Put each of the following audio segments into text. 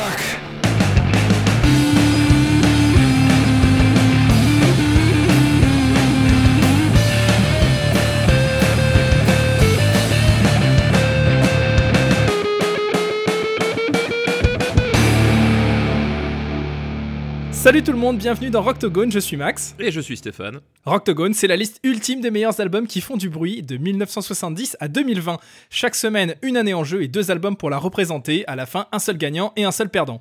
fuck. Salut tout le monde, bienvenue dans Rocktogone, je suis Max. Et je suis Stéphane. Rocktogone, c'est la liste ultime des meilleurs albums qui font du bruit de 1970 à 2020. Chaque semaine, une année en jeu et deux albums pour la représenter. À la fin, un seul gagnant et un seul perdant.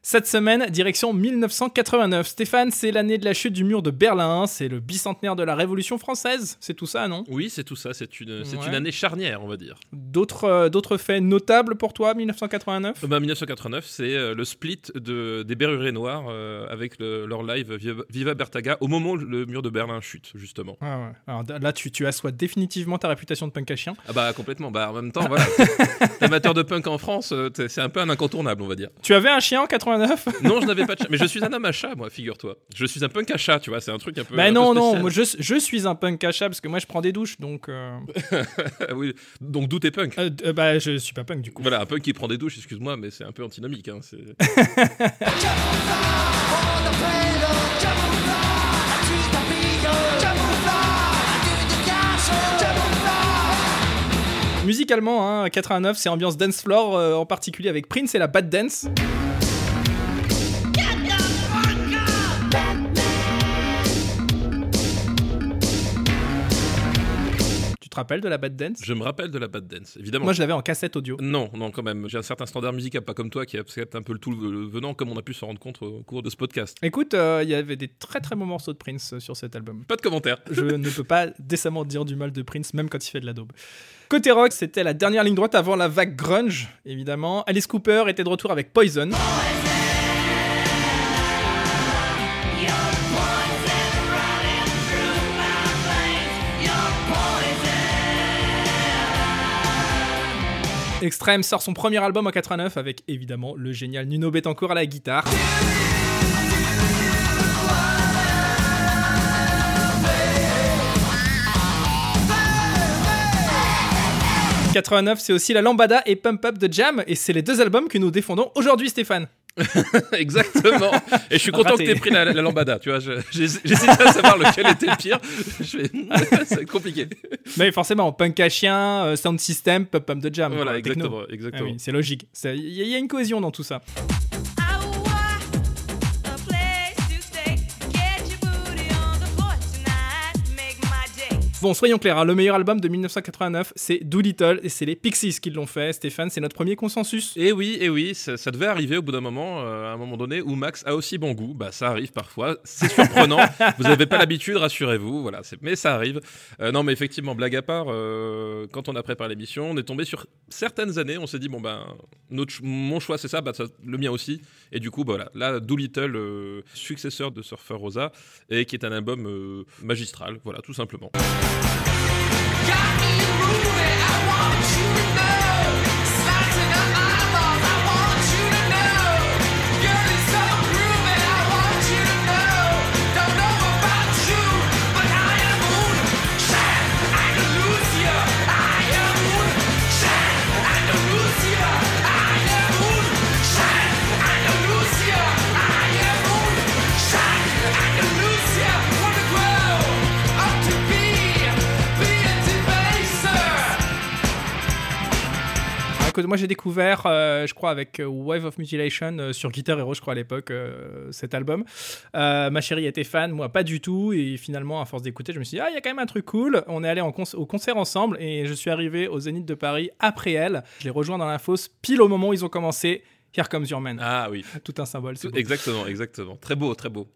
Cette semaine, direction 1989. Stéphane, c'est l'année de la chute du mur de Berlin, c'est le bicentenaire de la Révolution française, c'est tout ça, non? Oui, c'est tout ça, c'est une, Ouais. une année charnière, on va dire. D'autres euh, faits notables pour toi, 1989 Euh, bah, 1989, c'est euh, le split de, des Berruriers Noirs euh, avec le- leur live Viva, Bertaga au moment où le mur de Berlin chute, justement. Ah ouais. Alors là, tu, tu assois définitivement ta réputation de punk à chien. Ah bah complètement, bah en même temps, voilà. Amateur de punk en France, c'est un peu un incontournable, on va dire. Tu avais un chien en 89 Non, je n'avais pas de chat, mais je suis un homme à chat, moi, figure-toi. Je suis un punk à chat, tu vois, c'est un truc un peu. Bah peu non, non, moi, je, je suis un punk à chat parce que moi je prends des douches, donc... euh, oui, donc d'où t'es punk? Euh, euh, bah je suis pas punk du coup. Voilà, un punk qui prend des douches, excuse-moi, mais c'est un peu antinomique. Hein, Musicalement, hein, 89, c'est ambiance dance floor, euh, en particulier avec Prince et la Bad Dance. Rappelles de la Bad Dance? Je me rappelle de la bad dance, évidemment. Moi je l'avais en cassette audio. Non, non, quand même. J'ai un certain standard musical, pas comme toi, qui accepte un peu le tout le venant, comme on a pu s'en rendre compte au cours de ce podcast. Écoute, euh, il y avait des très très bons morceaux de Prince euh, sur cet album. Pas de commentaires. Je ne peux pas décemment dire du mal de Prince, même quand il fait de la daube. Côté rock, c'était la dernière ligne droite avant la vague grunge, évidemment. Alice Cooper était de retour avec Poison. Extreme sort son premier album en 89 avec évidemment le génial Nuno Betancourt à la guitare. « 89, c'est aussi la Lambada et Pump Up de Jam, et c'est les deux albums que nous défendons aujourd'hui, Stéphane. Exactement. Et je suis content Raté. que t'aies pris la, la lambada, tu vois. J'hésitais à savoir lequel était le pire. Être compliqué. Mais forcément, punk à chien, euh, sound system, Pump Up de Jam. Voilà, techno. exactement. Ah oui, c'est logique. Il y a une cohésion dans tout ça. Bon, soyons clairs, hein, le meilleur album de 1989, c'est Doolittle, et c'est les Pixies qui l'ont fait. Stéphane, c'est notre premier consensus. Et oui, et oui, ça, ça devait arriver au bout d'un moment, euh, à un moment donné, où Max a aussi bon goût. Bah, ça arrive parfois. C'est surprenant. vous n'avez pas l'habitude, rassurez-vous. Voilà, mais ça arrive. Euh, non, mais effectivement, blague à part, euh, quand on a préparé l'émission, on est tombé sur certaines années. On s'est dit bon ben, notre mon choix c'est ça, bah, ça- le mien aussi. Et du coup, bah, voilà, là, Doolittle, successeur de Surfer Rosa, et qui est un album magistral. Voilà, tout simplement. Got me moving, I want you to know. Moi, j'ai découvert, euh, je crois, avec euh, Wave of Mutilation euh, sur Guitar Hero, je crois, à l'époque, euh, cet album. Euh, ma chérie était fan, moi pas du tout. Et finalement, à force d'écouter, je me suis dit, ah, il y a quand même un truc cool. On est allé au concert ensemble et je suis arrivé au Zénith de Paris après elle. Je l'ai rejoint dans la fosse pile au moment où ils ont commencé. Here Comes Your Man. Ah oui, Tout un symbole. exactement, exactement. Très beau, très beau.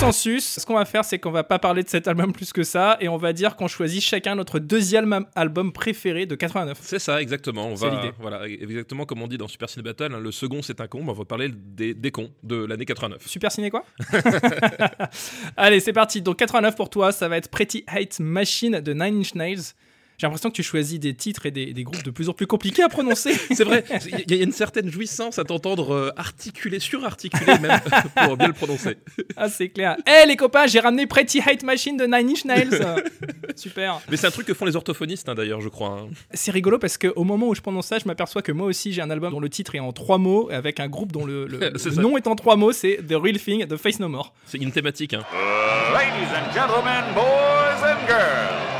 Consensus. Ce qu'on va faire, c'est qu'on va pas parler de cet album plus que ça et on va dire qu'on choisit chacun notre deuxième album préféré de 89. C'est ça, exactement. On va, voilà, exactement comme on dit dans Super Ciné Battle, hein, le second c'est un con, on va parler des, des cons de l'année 89. Super ciné quoi? Allez, c'est parti. Donc 89 pour toi, ça va être Pretty Hate Machine de Nine Inch Nails. J'ai l'impression que tu choisis des titres et des, des groupes de plus en plus compliqués à prononcer. C'est vrai, il y a une certaine jouissance à t'entendre euh, articuler, surarticuler même, pour bien le prononcer. Ah, c'est clair. Eh les copains, j'ai ramené Pretty Hate Machine de Nine Inch Nails. Super. Mais c'est un truc que font les orthophonistes hein, d'ailleurs, je crois. hein. C'est rigolo parce qu'au moment où je prononce ça, je m'aperçois que moi aussi j'ai un album dont le titre est en trois mots, avec un groupe dont le, le- nom est en trois mots, c'est The Real Thing de Face No More. C'est une thématique. Hein. Ladies and gentlemen, boys and girls,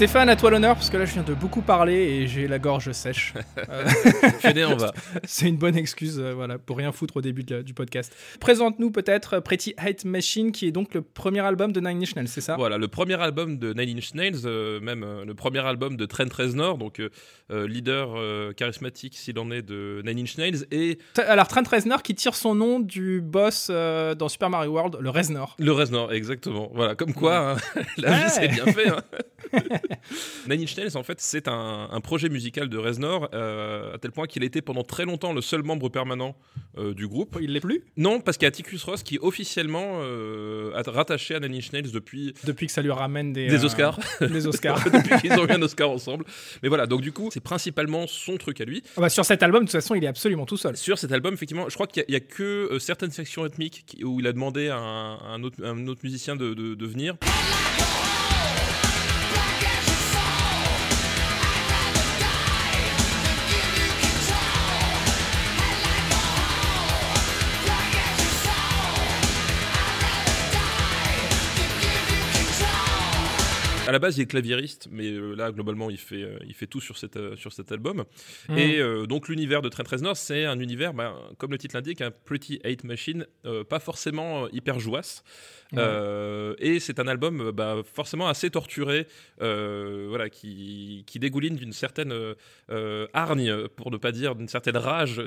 Stéphane, à toi l'honneur, parce que là je viens de beaucoup parler et j'ai la gorge sèche. Euh, Fainé, on va. c'est une bonne excuse euh, voilà, pour rien foutre au début de du podcast. Présente-nous peut-être euh, Pretty Hate Machine, qui est donc le premier album de Nine Inch Nails, c'est ça? Voilà, le premier album de Nine Inch Nails, euh, même le premier album de Trent Reznor, donc leader charismatique s'il en est de Nine Inch Nails, et Alors Trent Reznor qui tire son nom du boss dans Super Mario World, le Reznor. le Reznor, exactement. Voilà, comme quoi, hein, la vie Ouais. c'est bien fait. hein. Nine Inch Nails, en fait, c'est un, un projet musical de Reznor, euh, à tel point qu'il était pendant très longtemps le seul membre permanent euh, du groupe. Il l'est plus? Non, parce qu'il y a Ticus Ross qui officiellement euh, a rattaché à Nine Inch Nails depuis depuis que ça lui ramène des, des euh, Oscars. des Oscars. depuis qu'ils ont eu un Oscar ensemble. Mais voilà, donc du coup, c'est principalement son truc à lui. Ah bah, sur cet album, de toute façon, il est absolument tout seul. Sur cet album, effectivement, je crois qu'il n'y a, que euh, certaines sections rythmiques où il a demandé à un, à un autre, un autre musicien de, de- de venir. À la base, il est claviériste, mais euh, là, globalement, il fait, euh, il fait tout sur, cette, euh, sur cet album. Mm. Et euh, donc, l'univers de Trent Reznor, c'est un univers, ben, comme le titre l'indique, un Pretty Hate Machine, euh, pas forcément hyper jouasse. Euh, et c'est un album bah, forcément assez torturé, voilà, qui, qui dégouline d'une certaine hargne, pour ne pas dire d'une certaine rage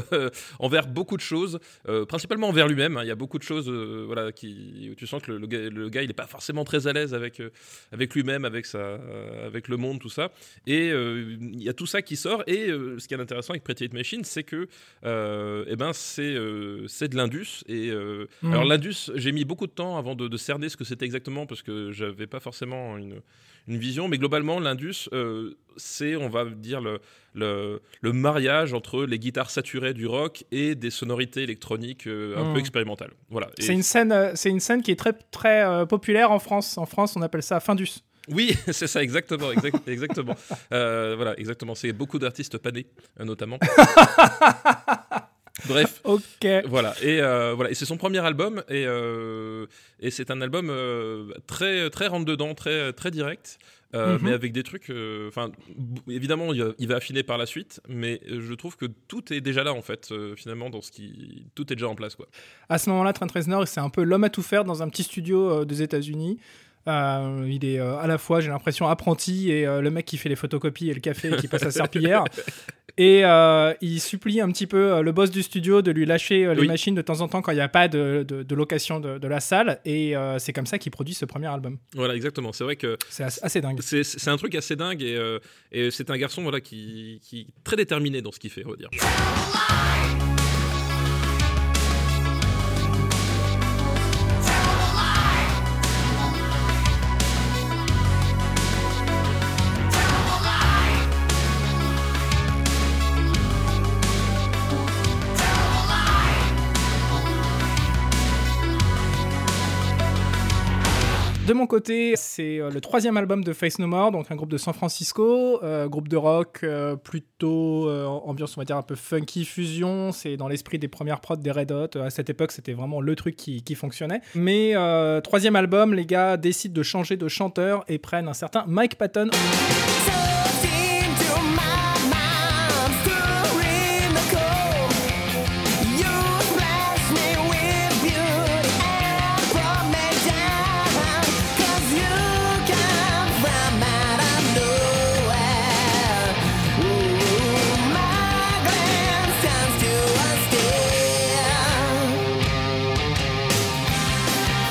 envers beaucoup de choses, principalement envers lui-même. hein. Il y a beaucoup de choses, voilà, qui, où tu sens que le, le gars, le gars, il n'est pas forcément très à l'aise avec, avec lui-même, avec, sa, euh, avec le monde, tout ça. Et euh, il y a tout ça qui sort. Et euh, ce qui est intéressant avec Pretty Hate Machine, c'est que eh ben, c'est c'est de l'Indus. Et Mhm. alors l'Indus, j'ai mis beaucoup de temps avant de, de cerner ce que c'était exactement parce que j'avais pas forcément une, une vision. Mais globalement, l'Indus, euh, c'est, on va dire, le, le, le mariage entre les guitares saturées du rock et des sonorités électroniques euh, un peu expérimentales. Voilà. C'est une scène, euh, c'est une scène qui est très très populaire en France. En France, on appelle ça Findus. Oui, c'est ça, exactement, exact- exactement. Euh, voilà, exactement. C'est beaucoup d'artistes panés, notamment. Bref, Ok. voilà. Et euh, voilà. Et c'est son premier album, et, euh, et c'est un album euh, très très rentre dedans, très très direct. Mhm. mais avec des trucs, enfin, évidemment, il va, il va affiner par la suite, mais je trouve que tout est déjà là en fait, finalement, dans ce qui, tout est déjà en place, quoi. À ce moment-là, Trent Reznor, c'est un peu l'homme à tout faire dans un petit studio des États-Unis. Euh, il est euh, à la fois, j'ai l'impression, apprenti et euh, le mec qui fait les photocopies et le café et qui passe à serpillière. Et il supplie un petit peu le boss du studio de lui lâcher les Oui. machines de temps en temps quand il n'y a pas de, de- de location de, de la salle. Et c'est comme ça qu'il produit ce premier album. Voilà, exactement. C'est vrai que C'est as- assez dingue. C'est- un truc assez dingue et, et c'est un garçon voilà, qui, qui est très déterminé dans ce qu'il fait, on va dire. De mon côté, c'est euh, le troisième album de Face No More, donc un groupe de San Francisco, euh, groupe de rock euh, plutôt ambiance, on va dire un peu funky fusion. C'est dans l'esprit des premières prods des Red Hot. À cette époque, c'était vraiment le truc qui, fonctionnait. Mais troisième album, les gars décident de changer de chanteur et prennent un certain Mike Patton.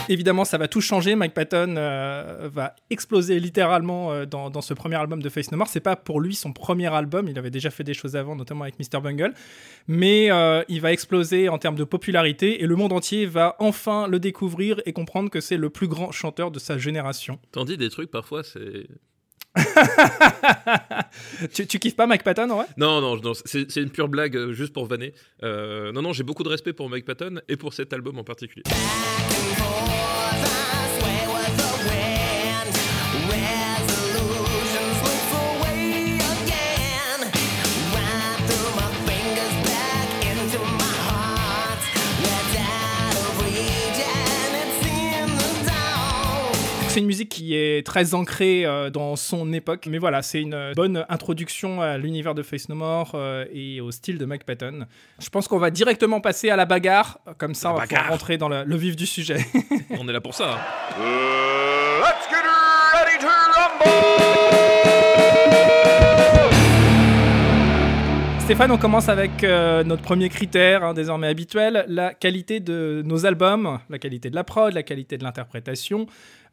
Évidemment, ça va tout changer. Mike Patton euh, va exploser littéralement euh, dans, dans ce premier album de Face No More. C'est pas pour lui son premier album. Il avait déjà fait des choses avant, notamment avec Mr. Bungle. Mais euh, il va exploser en termes de popularité et le monde entier va enfin le découvrir et comprendre que c'est le plus grand chanteur de sa génération. T'en dis des trucs parfois, c'est. tu, tu kiffes pas Mike Patton, ouais Non, non, non, c'est une pure blague juste pour vanner. Euh, non, non, j'ai beaucoup de respect pour Mike Patton et pour cet album en particulier. C'est une musique qui est très ancrée euh, dans son époque. Mais voilà, c'est une euh, bonne introduction à l'univers de Face No More euh, et au style de Mike Patton. Je pense qu'on va directement passer à la bagarre. Comme ça, La on va pouvoir rentrer dans le, le vif du sujet. On est là pour ça. hein. Uh, let's get ready to rumble! Stéphane, on commence avec euh, notre premier critère, hein, désormais habituel, la qualité de nos albums, la qualité de la prod, la qualité de l'interprétation.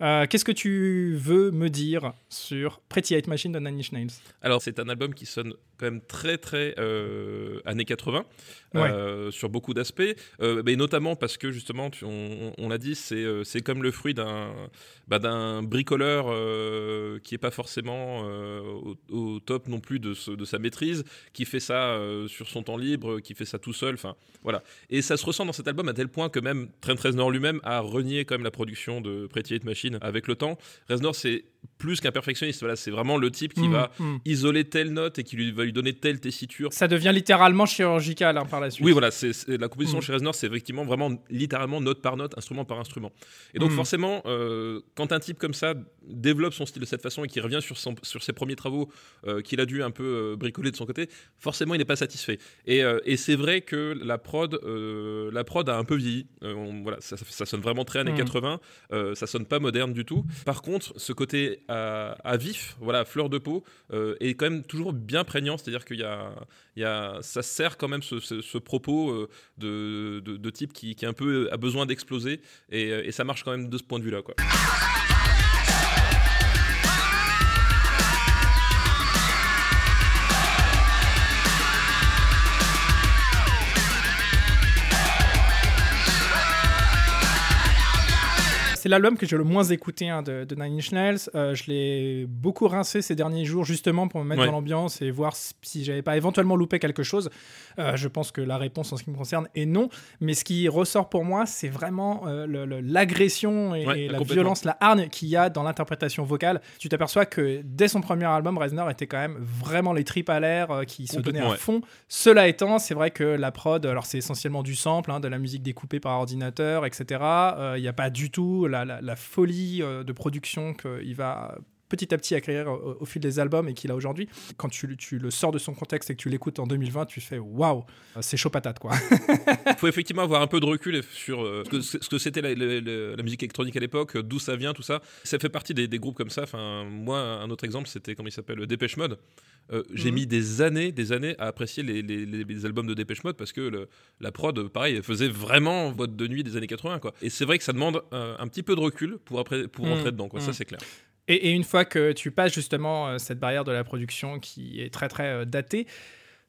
Euh, Qu'est-ce que tu veux me dire sur Pretty Hate Machine de Nine Inch Nails? Alors, c'est un album qui sonne quand même très, très euh, années 80 euh, sur beaucoup d'aspects, euh, mais notamment parce que justement, tu- on, on l'a dit, c'est c'est comme le fruit d'un bah, bricoleur qui est pas forcément au, au top non plus de, ce- de sa maîtrise, qui fait ça sur son temps libre, qui fait ça tout seul. Enfin, voilà. Et ça se ressent dans cet album à tel point que même Trent Reznor lui-même a renié quand même la production de Pretty Hate Machine avec le temps. Reznor, c'est plus qu'un perfectionniste. Voilà, c'est vraiment le type qui Mm, va mm. isoler telle note et qui lui va lui donner telle tessiture. Ça devient littéralement chirurgical hein, par la suite. Oui, voilà, c'est la composition Mm. chez Reznor, c'est effectivement vraiment littéralement note par note, instrument par instrument. Et donc forcément, euh, quand un type comme ça développe son style de cette façon et qui revient sur, son- sur ses premiers travaux euh, qu'il a dû un peu euh, bricoler de son côté, forcément il n'est pas satisfait. Et, et c'est vrai que la prod, la prod a un peu vieilli. On- voilà, ça, ça- sonne vraiment très années Mm. 80. euh, ça sonne pas moderne du tout. Par contre, ce côté à, vif, voilà, fleur de peau, euh, est quand même toujours bien prégnant. C'est-à-dire qu'il y a, il y a, ça sert quand même ce, propos euh, de type qui, qui un peu a besoin d'exploser et, euh, et ça marche quand même de ce point de vue-là. Quoi. L'album que j'ai le moins écouté hein, de, de Nine Inch Nails. Euh, je l'ai beaucoup rincé ces derniers jours justement pour me mettre Ouais. dans l'ambiance et voir si j'avais pas éventuellement loupé quelque chose. Euh, je pense que la réponse en ce qui me concerne est non. Mais ce qui ressort pour moi, c'est vraiment euh, l'agression et, Ouais, et la violence, la hargne qu'il y a dans l'interprétation vocale. Tu t'aperçois que dès son premier album, Reznor était quand même vraiment les tripes à l'air, qui se donnait à ouais. fond. Cela étant, c'est vrai que la prod, alors c'est essentiellement du sample, hein, de la musique découpée par ordinateur, etc. Il n'y a pas du tout la, la- folie euh, de production qu'il va petit à petit acquérir au, au fil des albums et qu'il a aujourd'hui. Quand tu, tu le sors de son contexte et que tu l'écoutes en 2020, tu fais waouh, euh, c'est chaud patate quoi. Il faut effectivement avoir un peu de recul sur euh, ce que- c'était la, la- la- la musique électronique à l'époque, euh, d'où ça vient, tout ça. Ça fait partie des, des groupes comme ça. Enfin, moi, un autre exemple, c'était comment il s'appelle, le Dépêche Mode. Euh, J'ai Mhm. mis des années, des années à apprécier les, les- les- albums de Dépêche Mode parce que le- la prod, pareil, faisait vraiment boîte de nuit des années 80. Quoi. Et c'est vrai que ça demande euh, un petit peu de recul pour, après, pour Mhm. rentrer dedans. Quoi. Ça, Mhm. c'est clair. Et, une fois que tu passes justement euh, cette barrière de la production qui est très très euh, datée,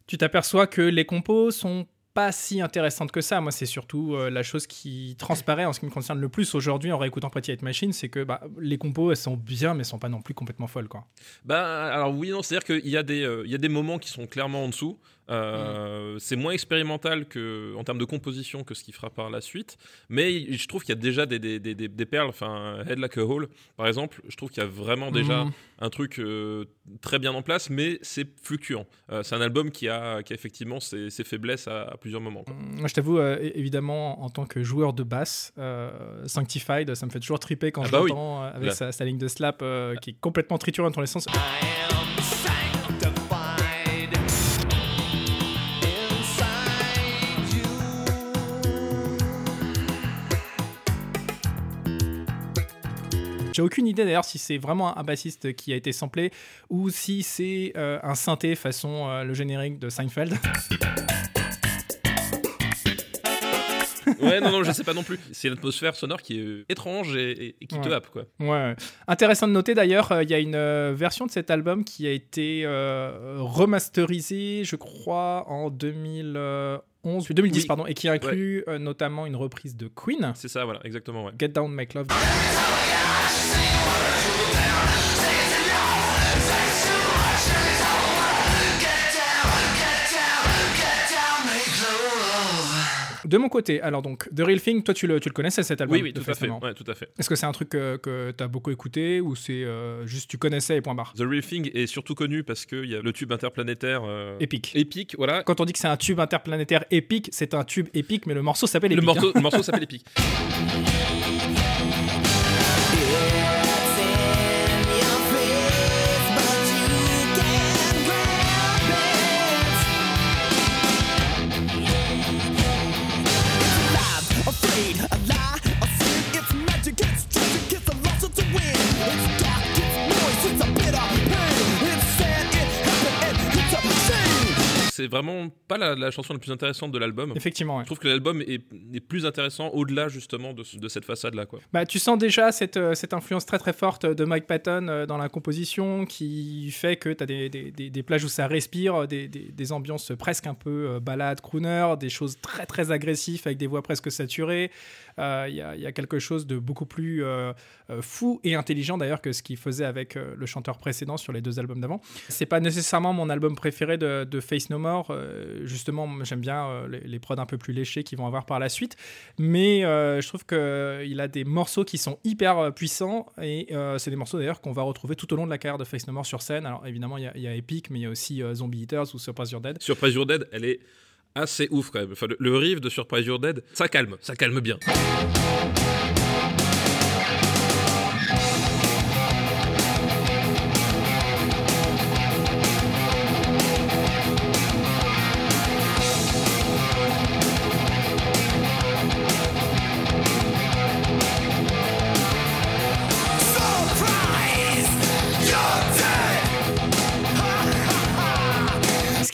tu t'aperçois que les compos sont pas si intéressantes que ça. Moi, c'est surtout euh, la chose qui transparaît en ce qui me concerne le plus aujourd'hui en réécoutant Pretty Hate Machine, c'est que bah, les compos, elles sont bien, mais sont pas non plus complètement folles. Quoi. Bah, alors oui, non, c'est-à-dire qu'il y, il y a des moments qui sont clairement en dessous. Euh, C'est moins expérimental que, en termes de composition que ce qu'il fera par la suite. Mais je trouve qu'il y a déjà des, des, des, des- des perles. Enfin, Head Like a Hole, par exemple, je trouve qu'il y a vraiment déjà Mhm. un truc euh, très bien en place, mais c'est fluctuant. Euh, c'est un album qui a, qui a effectivement ses, ses faiblesses à, à plusieurs moments. quoi. Moi, je t'avoue, euh, évidemment, en tant que joueur de basse, euh, Sanctified, ça me fait toujours triper quand Ah je bah oui. l'entends avec sa, sa ligne de slap euh, qui est complètement triturée dans tous les sens. J'ai aucune idée d'ailleurs si c'est vraiment un bassiste qui a été samplé ou si c'est euh, un synthé façon euh, le générique de Seinfeld. Ouais, non, non, je sais pas non plus. C'est l'atmosphère sonore qui est étrange et, qui te happe, quoi. Ouais. Intéressant de noter d'ailleurs, euh, il y a une euh, version de cet album qui a été euh, remasterisée, je crois, en 2011, 2010, Oui. pardon, et qui inclut euh, notamment une reprise de Queen, C'est ça, voilà, exactement, ouais. Get Down, Make Love. De mon côté, alors donc, The Real Thing, toi tu le, tu le connaissais cet album Oui, oui, tout à fait. Ouais, tout à fait. Est-ce que c'est un truc que, que tu as beaucoup écouté ou c'est euh, juste tu connaissais et point barre? The Real Thing est surtout connu parce qu'il y a le tube interplanétaire euh, Épique. épique, voilà. Quand on dit que c'est un tube interplanétaire épique, c'est un tube épique, mais le morceau s'appelle Le épique. hein. morceau, le morceau s'appelle Épique. C'est vraiment pas la, la chanson la plus intéressante de l'album. Effectivement, ouais. Je trouve que l'album est, est plus intéressant au-delà justement de, ce- de cette façade-là, quoi. Bah, tu sens déjà cette, euh, cette influence très très forte de Mike Patton euh, dans la composition qui fait que tu as des, des, des- des plages où ça respire, des, des, ambiances presque un peu euh, balade, crooner, des choses très très agressives avec des voix presque saturées. Euh, Il y, a, quelque chose de beaucoup plus euh, euh, fou et intelligent d'ailleurs que ce qu'il faisait avec le chanteur précédent sur les deux albums d'avant. C'est pas nécessairement mon album préféré de, Face No More. justement, j'aime bien les, les prods un peu plus léchés qu'ils vont avoir par la suite. Mais je trouve qu'il a des morceaux qui sont hyper puissants et c'est des morceaux d'ailleurs qu'on va retrouver tout au long de la carrière de Face No More sur scène. Alors évidemment, il y y a Epic, mais il y a aussi Zombie Eaters ou Surprise You're Dead. Surprise You're Dead, elle est assez ouf quand même. Le, le riff de Surprise You're Dead, ça calme, ça calme bien.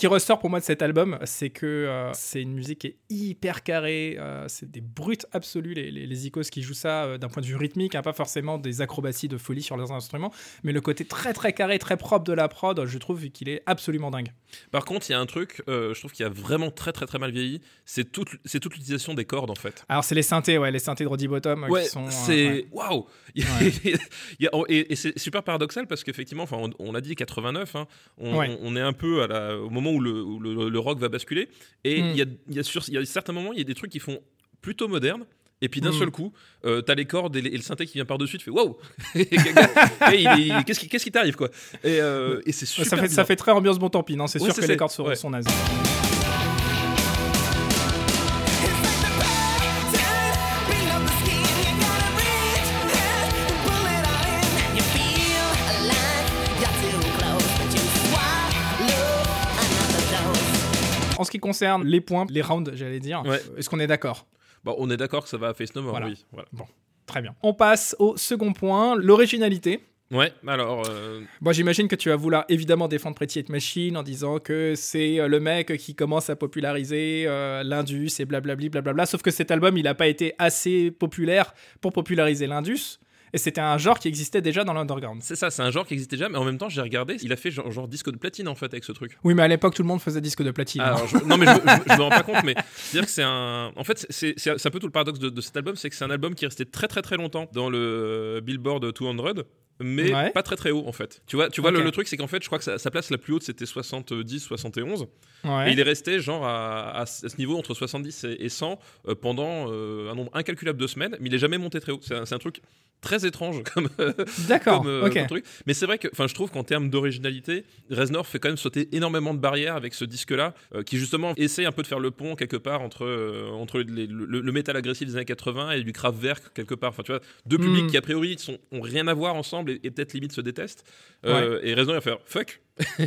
Qui ressort pour moi de cet album, c'est que euh, c'est une musique qui est hyper carrée, euh, c'est des brutes absolues, les, icos qui jouent ça euh, d'un point de vue rythmique, hein, pas forcément des acrobaties de folie sur leurs instruments, mais le côté très très carré, très propre de la prod, je trouve qu'il est absolument dingue. Par contre, il y a un truc, euh, je trouve qu'il a vraiment très très très mal vieilli, c'est toute, c'est toute l'utilisation des cordes en fait. Alors c'est les synthés, ouais, les synthés de Roddy Bottom euh, Ouais, qui sont... euh, c'est waouh. A- et et c'est super paradoxal parce qu'effectivement, enfin, on, on l'a dit 89, hein, on, Ouais. on- on est un peu à la, au moment où le, où le- le rock va basculer. Et Mm. il y, a, y, a y a certains moments, il y a des trucs qui font plutôt modernes. Et puis d'un Mm. seul coup, euh, t'as les cordes et, les- et le synthé qui vient par-dessus, tu fais waouh Qu'est-ce qui, t'arrive quoi? Et, euh, et c'est super. ça, fait, ça fait très ambiance bon tant pis, non C'est Ouais, sûr que les cordes sont, ouais. sont nazes. En ce qui concerne les points, les rounds, j'allais dire, Ouais. est-ce qu'on est d'accord? Bon, on est d'accord que ça va à Face No More, Voilà. oui. Voilà. Très bien. On passe au second point, l'originalité. Ouais, alors. euh, Bon, j'imagine que tu vas vouloir évidemment défendre Pretty Hate Machine en disant que c'est euh, le mec qui commence à populariser euh, l'Indus et blablabli, blablabla. Sauf que cet album, il n'a pas été assez populaire pour populariser l'Indus. Et c'était un genre qui existait déjà dans l'underground. C'est ça, c'est un genre qui existait déjà, mais en même temps, j'ai regardé, il a fait genre, genre disque de platine en fait avec ce truc. Oui, mais à l'époque, tout le monde faisait disque de platine. hein. Alors, je- non, mais je, je, je me rends pas compte, mais c'est-à-dire que c'est un. En fait, c'est un peu tout le paradoxe de, de cet album, c'est que c'est un album qui est resté très très très longtemps dans le Billboard 200, mais Ouais. pas très très haut en fait. Tu vois, tu vois le, le truc, c'est qu'en fait, je crois que sa, sa place la plus haute c'était 70, 71, Ouais. et il est resté genre à, à ce niveau entre 70 et, et 100 euh, pendant euh, un nombre incalculable de semaines, mais il est jamais monté très haut. C'est un, truc très étrange comme, D'accord, euh, truc. Mais c'est vrai que, enfin, je trouve qu'en termes d'originalité, Reznor fait quand même sauter énormément de barrières avec ce disque-là, euh, qui justement essaie un peu de faire le pont quelque part entre entre les- le, le métal agressif des années 80 et du Kraftwerk quelque part. Enfin, tu vois, deux Mm. publics qui a priori sont, ont rien à voir ensemble et, et peut-être limite se détestent. Euh, Et il va faire fuck.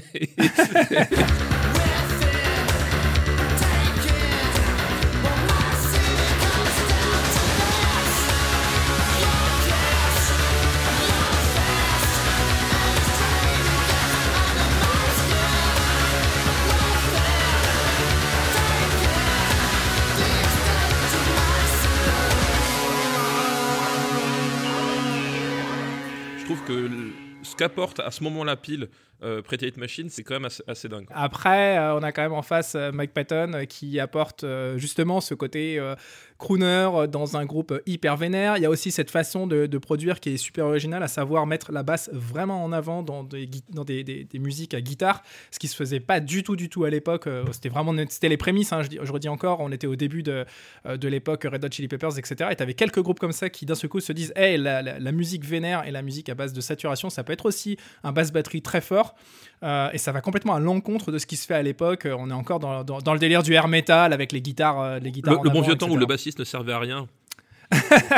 ce qu'apporte à ce moment-là pile euh, Pretty Hate Machine, c'est quand même assez, dingue. Après, euh, on a quand même en face euh, Mike Patton euh, qui apporte justement ce côté crooner euh, dans un groupe euh, hyper vénère. Il y a aussi cette façon de, de produire qui est super originale, à savoir mettre la basse vraiment en avant dans des, gui- dans des, des- des musiques à guitare, ce qui se faisait pas du tout, du tout à l'époque. Euh, C'était vraiment c'était les prémices. hein, je, dis- je redis encore, on était au début de, de l'époque Red Hot Chili Peppers, etc. Et tu avais quelques groupes comme ça qui d'un seul coup se disent, hey, la, la- la musique vénère et la musique à base de saturation, ça peut être aussi un basse batterie très fort. Euh, et ça va complètement à l'encontre de ce qui se fait à l'époque. On est encore dans, dans- dans le délire du air metal avec les guitares, les guitares Le, en le bon vieux temps où etc. le bassiste ne servait à rien.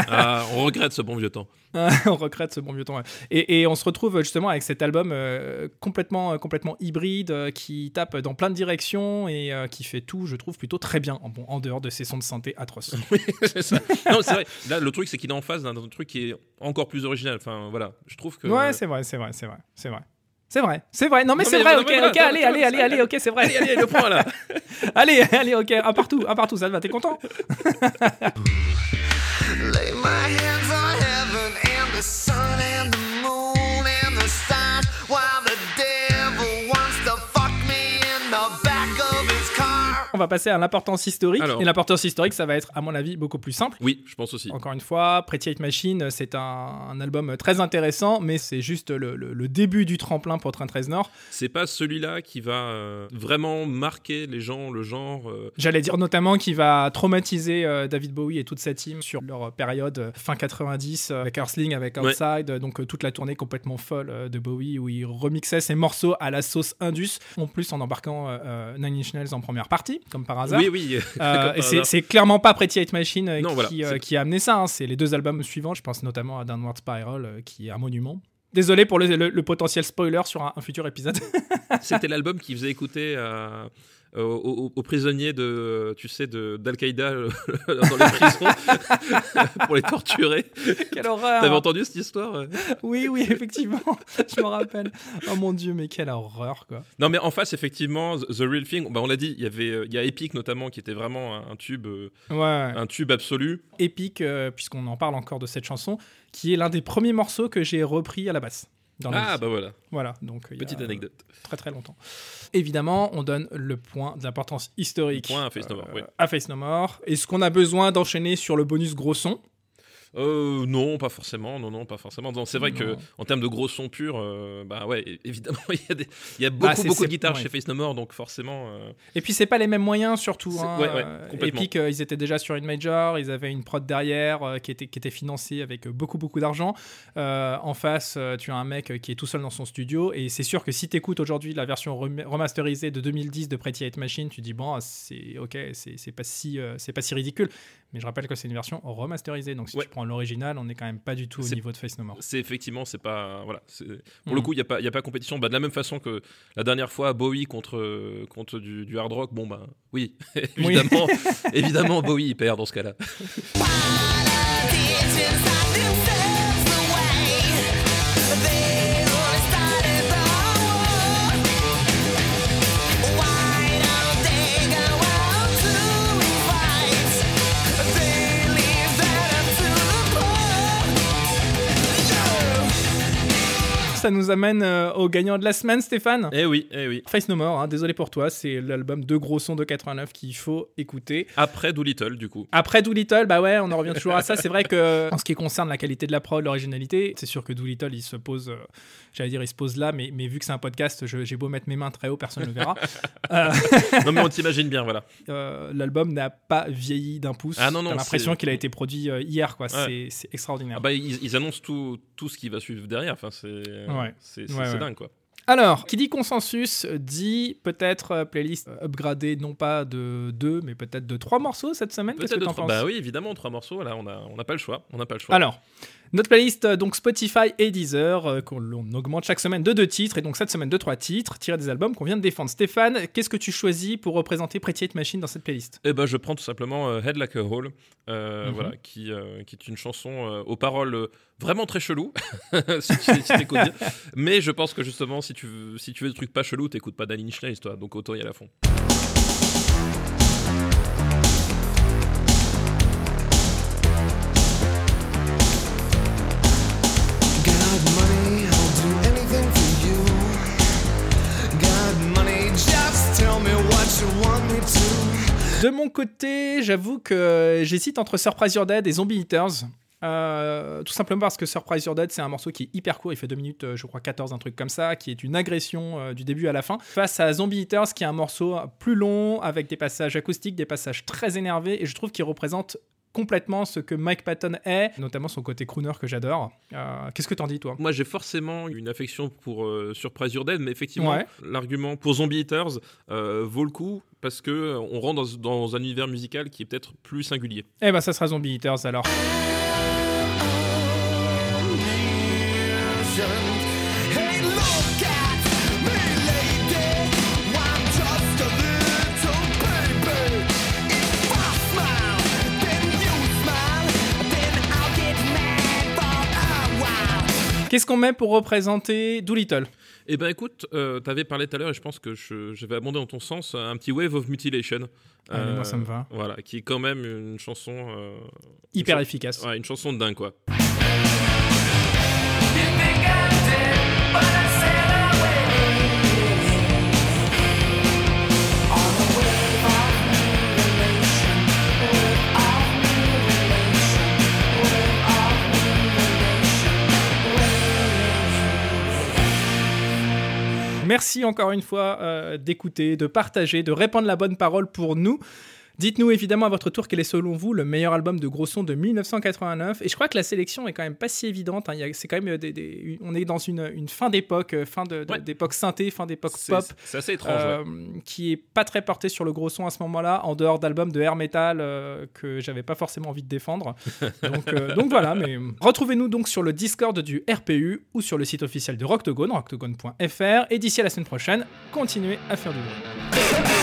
Ah, on regrette ce bon vieux temps. on regrette ce bon vieux temps. ouais. Et, et on se retrouve justement avec cet album euh, complètement, euh, complètement hybride euh, qui tape dans plein de directions et euh, qui fait tout, je trouve, plutôt très bien en, bon, en dehors de ses sons de synthé atroces. C'est ça. Non, c'est vrai. Là, le truc, c'est qu'il est en face d'un d'un truc qui est encore plus original. Enfin, voilà. Je trouve que. Ouais, c'est vrai, c'est vrai, c'est vrai, c'est vrai. C'est vrai, c'est vrai. Non, mais c'est vrai, ok, ok, allez, allez, allez, allez, ok, c'est vrai. Allez, allez, le point là. allez, allez, ok, un partout, un partout, ça va, t'es content car. On va passer à l'importance historique. Alors. Et l'importance historique, ça va être, à mon avis, beaucoup plus simple. Oui, je pense aussi. Encore une fois, Pretty Hate Machine, c'est un, un album très intéressant, mais c'est juste le, le- le début du tremplin pour Train 13 Nord. C'est pas celui-là qui va euh, vraiment marquer les gens, le genre. euh, J'allais dire notamment qu'il va traumatiser euh, David Bowie et toute sa team sur leur période fin 90 euh, avec Earthling, avec. Outside, donc toute la tournée complètement folle de Bowie où il remixait ses morceaux à la sauce Indus, en plus en embarquant Nine Inch Nails en première partie, comme par hasard. Oui, oui. Euh, et c'est- clairement pas Pretty Hate Machine euh, Non, qui, voilà, euh, qui a amené ça. hein. C'est les deux albums suivants. Je pense notamment à Downward Spiral, qui est un monument. Désolé pour le, le- le potentiel spoiler sur un, un futur épisode. C'était l'album qui faisait écouter aux, aux- aux prisonniers de, tu sais, d'Al-Qaïda euh, dans les prisons pour les torturer. quelle horreur T'avais entendu cette histoire euh Oui, oui, effectivement. Je me rappelle. Oh mon dieu, mais quelle horreur, quoi. Non, mais en face, effectivement, The Real Thing, bah, on l'a dit, il y avait, euh, il y a Epic notamment qui était vraiment un, un tube, euh, Ouais, un tube absolu. euh, puisqu'on en parle encore de cette chanson, qui est l'un des premiers morceaux que j'ai repris à la basse. Dans Ah, bah voilà, Voilà, donc il y a, petite euh, anecdote. très très longtemps. Évidemment, on donne le point d'importance historique Le point à Face No More, oui. à Face No More. Est-ce qu'on a besoin d'enchaîner sur le bonus gros son Euh, non, pas forcément. Non, non, pas forcément. C'est vrai Non. que en termes de gros sons purs, euh, bah ouais, évidemment, il y a, des- il y a beaucoup, Bah, beaucoup de guitares ouais. chez Face No More, donc forcément. euh, Et puis c'est pas les mêmes moyens surtout. Hein. ouais, ouais, complètement. Epic, euh, ils étaient déjà sur une major, ils avaient une prod derrière qui, était, qui était financée avec beaucoup beaucoup d'argent. En face, tu as un mec qui est tout seul dans son studio et c'est sûr que si tu écoutes aujourd'hui la version rem- remasterisée de 2010 de Pretty Hate Machine, tu dis bon, ah, c'est ok, c'est pas si c'est pas si ridicule. Mais je rappelle que c'est une version remasterisée, donc si tu prends l'original, on est quand même pas du tout au niveau de Face No More. c'est effectivement, c'est pas. Voilà. c'est- Pour le coup, il n'y a, pas- il y a pas compétition. Bah, de la même façon que la dernière fois, Bowie contre, contre du, du hard rock, bon, bah oui, évidemment, évidemment, Bowie, il perd dans ce cas-là. Ça nous amène euh, au gagnant de la semaine, Stéphane. Eh oui, eh oui. Face No More, hein, désolé pour toi, c'est l'album de gros sons de 89 qu'il faut écouter. Après Doolittle, du coup. Après Doolittle, bah ouais, on en revient toujours à ça. C'est vrai que en ce qui concerne la qualité de la prod, l'originalité, c'est sûr que Doolittle, il se pose, euh, j'allais dire, il se pose là, mais, mais vu que c'est un podcast, j'ai beau mettre mes mains très haut, personne ne le verra. Euh, Non, mais on t'imagine bien, voilà. L'album n'a pas vieilli d'un pouce. Ah non, non, T'as l'impression qu'il a été produit hier, quoi. Ouais. C'est- C'est extraordinaire. Ah bah, ils, ils annoncent tout, tout ce qui va suivre derrière. Enfin, c'est Ouais. C'est c'est- Ouais, c'est ouais. dingue, quoi. Alors, qui dit consensus dit peut-être euh, playlist upgradée, non pas de deux, mais peut-être de trois morceaux cette semaine. Qu'est-ce que t'en penses? Bah oui, évidemment, trois morceaux. Là, on a, on n'a pas le choix. On n'a pas le choix. Alors, notre playlist, euh, donc Spotify et Deezer, euh, qu'on augmente chaque semaine de deux titres, et donc cette semaine de trois titres, tirés des albums qu'on vient de défendre. Stéphane, qu'est-ce que tu choisis pour représenter Pretty Hate Machine dans cette playlist? Eh ben, je prends tout simplement euh, Head Like a Hole, euh, Mhm. voilà, qui, euh, qui est une chanson aux paroles vraiment très chelou, si tu si. Mais je pense que justement, si tu veux, si tu veux des trucs pas chelous, t'écoutes pas Danny Nails, toi. Donc autant y aller à fond. De mon côté, j'avoue que j'hésite entre Surprise Your Dead et Zombie Eaters. Euh, tout simplement parce que Surprise Your Dead, c'est un morceau qui est hyper court, il fait 2 minutes, euh, je crois 14, un truc comme ça, qui est une agression euh, du début à la fin. Face à Zombie Eaters, qui est un morceau plus long, avec des passages acoustiques, des passages très énervés, et je trouve qu'il représente complètement ce que Mike Patton est, notamment son côté crooner que j'adore. Euh, Qu'est-ce que t'en dis, toi? Moi, j'ai forcément une affection pour euh, Surprise Your Dead, mais effectivement, Ouais. l'argument pour Zombie Eaters euh, vaut le coup parce que on rentre dans, dans un univers musical qui est peut-être plus singulier. Eh ben, ça sera Zombie Eaters alors. Qu'est-ce qu'on met pour représenter Doolittle? Eh ben écoute, euh, t'avais parlé tout à l'heure et je pense que je, je vais abonder dans ton sens un petit Wave of Mutilation. Ah, moi, ça me va. Voilà, qui est quand même une chanson. euh, Hyper une efficace. Ouais, une chanson de dingue quoi. Merci encore une fois euh, d'écouter, de partager, de répandre la bonne parole pour nous. Dites-nous évidemment à votre tour quel est selon vous le meilleur album de gros son de 1989. Et je crois que la sélection est quand même pas si évidente. hein. Il y a- C'est quand même euh, des, des- on est dans une, une fin d'époque, euh, fin de- de- Ouais. d'époque synthé, fin d'époque pop. c'est assez étrange. ouais. euh, qui est pas très porté sur le gros son à ce moment-là, en dehors d'albums de air metal euh, que j'avais pas forcément envie de défendre. Donc, euh, donc voilà, mais retrouvez-nous donc sur le Discord du RPU ou sur le site officiel de Rocktogone, rocktogone.fr. Et d'ici à la semaine prochaine, continuez à faire du bruit.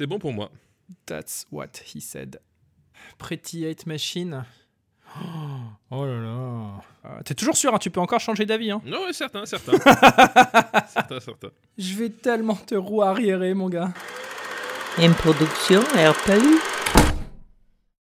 C'est bon pour moi. That's what he said. Pretty Hate Machine. Oh, oh là là. Euh, T'es toujours sûr, hein, tu peux encore changer d'avis. Hein. Non, ouais, certain, certain. certain, certain. Je vais tellement te rouarriérer, mon gars. Une production RPU.